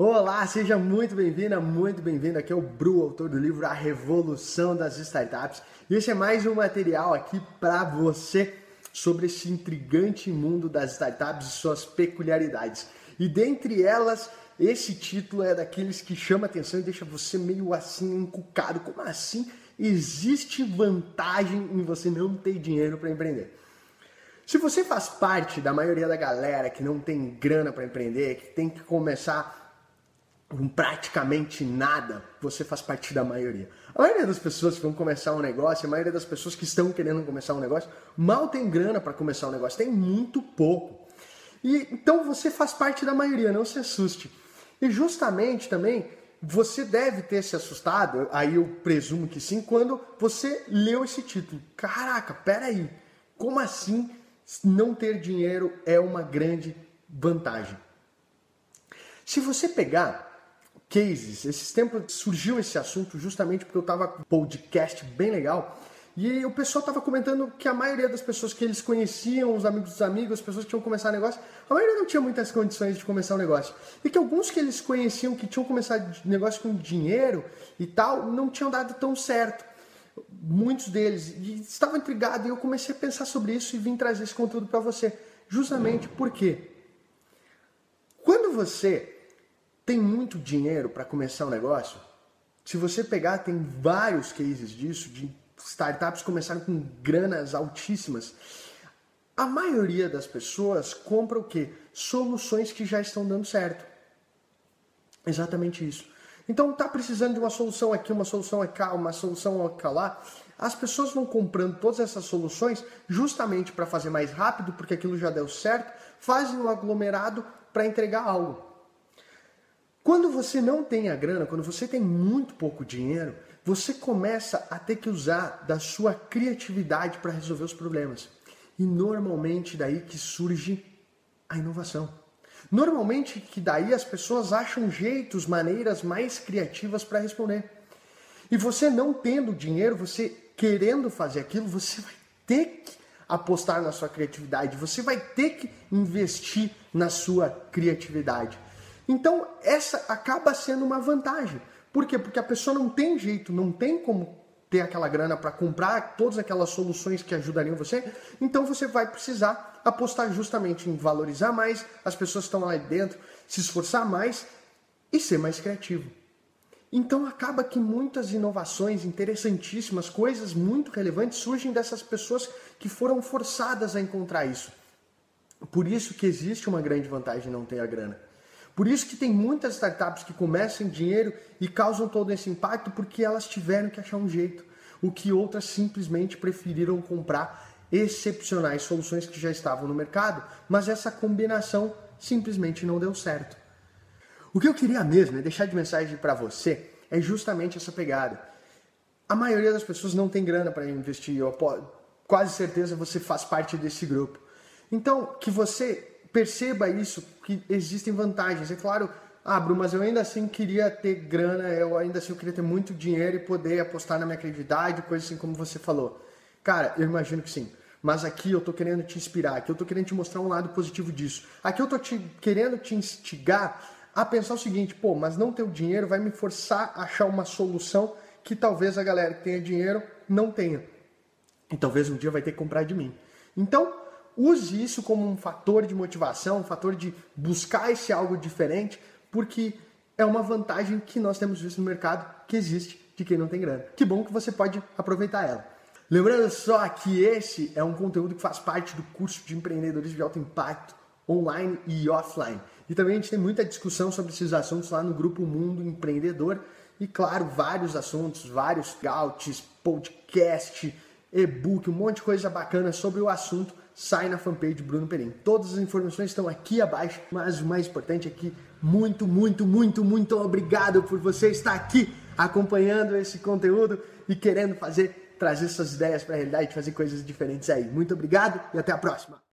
Olá, seja muito bem-vinda, muito bem-vindo. Aqui é o Bru, autor do livro A Revolução das Startups. E esse é mais um material aqui para você sobre esse intrigante mundo das startups e suas peculiaridades. E dentre elas, esse título é daqueles que chama atenção e deixa você meio assim encucado. Como assim? Existe vantagem em você não ter dinheiro para empreender. Se você faz parte da maioria da galera que não tem grana para empreender, que tem que começar com praticamente nada, você faz parte da maioria. A maioria das pessoas que vão começar um negócio, a maioria das pessoas que estão querendo começar um negócio, mal tem grana para começar um negócio, tem muito pouco. E então você faz parte da maioria, não se assuste. E justamente também você deve ter se assustado, aí eu presumo que sim, quando você leu esse título. Caraca, peraí, como assim não ter dinheiro é uma grande vantagem? Se você pegar cases. Esses tempos surgiu esse assunto justamente porque eu estava com um podcast bem legal e o pessoal estava comentando que a maioria das pessoas que eles conheciam, os amigos dos amigos, as pessoas que tinham começado negócio, a maioria não tinha muitas condições de começar um negócio. E que alguns que eles conheciam que tinham começado negócio com dinheiro e tal, não tinham dado tão certo. Muitos deles. E estava intrigado e eu comecei a pensar sobre isso e vim trazer esse conteúdo para você. Justamente porque quando você tem muito dinheiro para começar um negócio? Se você pegar, tem vários cases disso, de startups começaram com granas altíssimas. A maioria das pessoas compra o quê? Soluções que já estão dando certo. Exatamente isso. Então tá precisando de uma solução aqui, uma solução aqui, uma solução aqui lá. As pessoas vão comprando todas essas soluções justamente para fazer mais rápido, porque aquilo já deu certo, fazem um aglomerado para entregar algo. Quando você não tem a grana, quando você tem muito pouco dinheiro, você começa a ter que usar da sua criatividade para resolver os problemas. E normalmente daí que surge a inovação. Normalmente que daí as pessoas acham jeitos, maneiras mais criativas para responder. E você não tendo dinheiro, você querendo fazer aquilo, você vai ter que apostar na sua criatividade, você vai ter que investir na sua criatividade. Então, essa acaba sendo uma vantagem. Por quê? Porque a pessoa não tem jeito, não tem como ter aquela grana para comprar todas aquelas soluções que ajudariam você, então você vai precisar apostar justamente em valorizar mais as pessoas que estão lá dentro, se esforçar mais e ser mais criativo. Então acaba que muitas inovações interessantíssimas, coisas muito relevantes surgem dessas pessoas que foram forçadas a encontrar isso. Por isso que existe uma grande vantagem em não ter a grana. Por isso que tem muitas startups que começam em dinheiro e causam todo esse impacto porque elas tiveram que achar um jeito, o que outras simplesmente preferiram comprar excepcionais soluções que já estavam no mercado, mas essa combinação simplesmente não deu certo. O que eu queria mesmo é deixar de mensagem para você é justamente essa pegada. A maioria das pessoas não tem grana para investir, eu quase certeza você faz parte desse grupo. Então, que você perceba isso, que existem vantagens. É claro, ah, Bruno, mas eu ainda assim queria ter grana, eu ainda assim eu queria ter muito dinheiro e poder apostar na minha criatividade, coisa assim como você falou. Cara, eu imagino que sim. Mas aqui eu tô querendo te inspirar, aqui eu tô querendo te mostrar um lado positivo disso. Aqui eu tô te, querendo te instigar a pensar o seguinte, pô, mas não ter o dinheiro vai me forçar a achar uma solução que talvez a galera que tenha dinheiro não tenha. E talvez um dia vai ter que comprar de mim. Então, use isso como um fator de motivação, um fator de buscar esse algo diferente, porque é uma vantagem que nós temos visto no mercado que existe de quem não tem grana. Que bom que você pode aproveitar ela. Lembrando só que esse é um conteúdo que faz parte do curso de empreendedorismo de alto impacto online e offline. E também a gente tem muita discussão sobre esses assuntos lá no grupo Mundo Empreendedor. E claro, vários assuntos, vários gauts, podcast, e-book, um monte de coisa bacana sobre o assunto sai na fanpage Bruno Perim. Todas as informações estão aqui abaixo, mas o mais importante é que muito, muito, muito, muito obrigado por você estar aqui acompanhando esse conteúdo e querendo fazer trazer suas ideias para a realidade, fazer coisas diferentes aí. Muito obrigado e até a próxima.